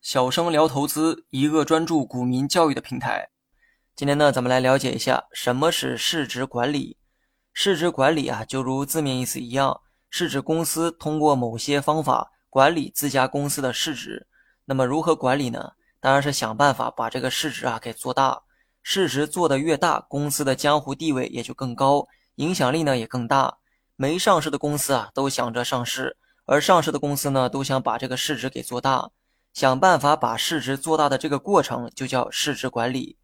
小生聊投资，一个专注股民教育的平台。今天呢，咱们来了解一下什么是市值管理。市值管理啊，就如字面意思一样，是指公司通过某些方法管理自家公司的市值。那么如何管理呢？当然是想办法把这个市值啊给做大。市值做得越大，公司的江湖地位也就更高，影响力呢也更大。没上市的公司啊，都想着上市；而上市的公司呢，都想把这个市值给做大。想办法把市值做大的这个过程，就叫市值管理。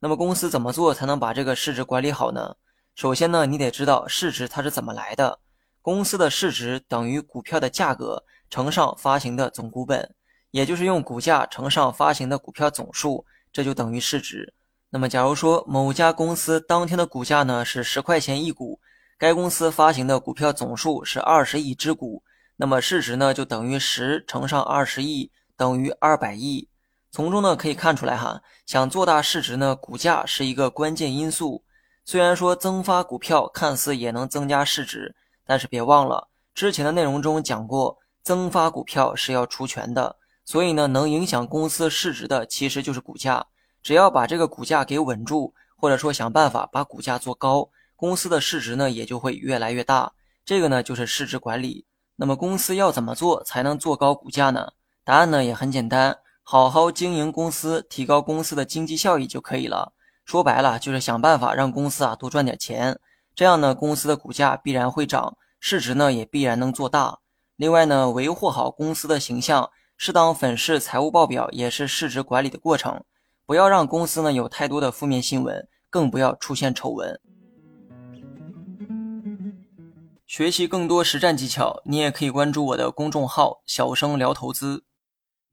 那么公司怎么做才能把这个市值管理好呢？首先呢，你得知道市值它是怎么来的。公司的市值等于股票的价格乘上发行的总股本，也就是用股价乘上发行的股票总数，这就等于市值。那么，假如说某家公司当天的股价呢是十块钱一股，该公司发行的股票总数是二十亿只股，那么市值呢就等于十乘上二十亿等于二百亿。从中呢可以看出来哈，想做大市值呢，股价是一个关键因素。虽然说增发股票看似也能增加市值，但是别忘了之前的内容中讲过，增发股票是要除权的，所以呢能影响公司市值的其实就是股价。只要把这个股价给稳住，或者说想办法把股价做高，公司的市值呢也就会越来越大。这个呢就是市值管理。那么公司要怎么做才能做高股价呢？答案呢也很简单，好好经营公司，提高公司的经济效益就可以了。说白了就是想办法让公司啊多赚点钱，这样呢公司的股价必然会涨，市值呢也必然能做大。另外呢维护好公司的形象，适当粉饰财务报表也是市值管理的过程。不要让公司呢有太多的负面新闻，更不要出现丑闻。学习更多实战技巧，你也可以关注我的公众号“小生聊投资”。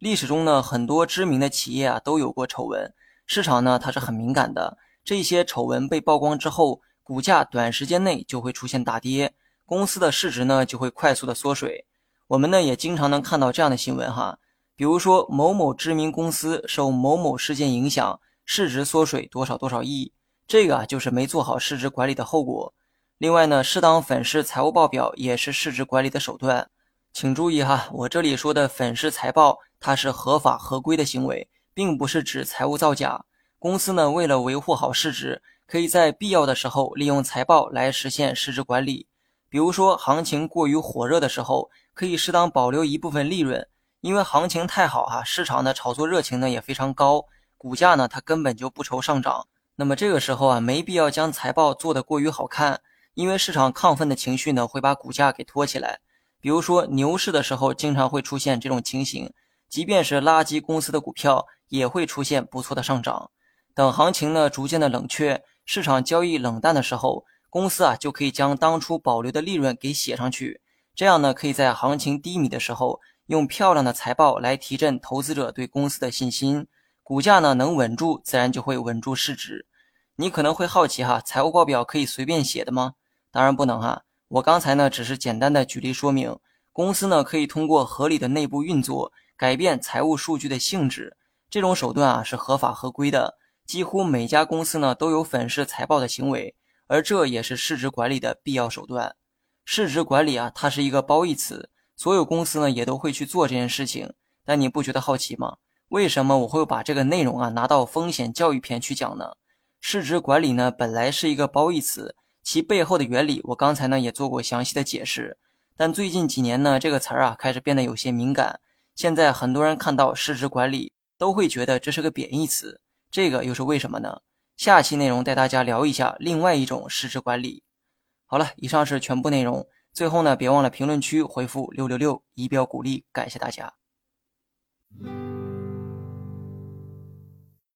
历史中呢，很多知名的企业啊都有过丑闻，市场呢它是很敏感的。这些丑闻被曝光之后，股价短时间内就会出现大跌，公司的市值呢就会快速的缩水。我们呢也经常能看到这样的新闻哈。比如说，某某知名公司受某某事件影响，市值缩水多少多少亿，这个啊就是没做好市值管理的后果。另外呢，适当粉饰财务报表也是市值管理的手段。请注意哈，我这里说的粉饰财报，它是合法合规的行为，并不是指财务造假。公司呢，为了维护好市值，可以在必要的时候利用财报来实现市值管理。比如说，行情过于火热的时候，可以适当保留一部分利润。因为行情太好哈，市场的炒作热情呢也非常高，股价呢它根本就不愁上涨。那么这个时候啊，没必要将财报做得过于好看，因为市场亢奋的情绪呢会把股价给托起来。比如说牛市的时候，经常会出现这种情形，即便是垃圾公司的股票也会出现不错的上涨。等行情呢逐渐的冷却，市场交易冷淡的时候，公司啊就可以将当初保留的利润给写上去，这样呢可以在行情低迷的时候。用漂亮的财报来提振投资者对公司的信心，股价呢能稳住，自然就会稳住市值。你可能会好奇哈，财务报表可以随便写的吗？当然不能哈。我刚才呢只是简单的举例说明，公司呢可以通过合理的内部运作改变财务数据的性质，这种手段啊是合法合规的。几乎每家公司呢都有粉饰财报的行为，而这也是市值管理的必要手段。市值管理啊，它是一个褒义词。所有公司呢也都会去做这件事情，但你不觉得好奇吗？为什么我会把这个内容啊拿到风险教育篇去讲呢？市值管理呢本来是一个褒义词，其背后的原理我刚才呢也做过详细的解释。但最近几年呢这个词儿啊开始变得有些敏感，现在很多人看到市值管理都会觉得这是个贬义词，这个又是为什么呢？下期内容带大家聊一下另外一种市值管理。好了，以上是全部内容。最后呢，别忘了评论区回复六六六，以表鼓励，感谢大家。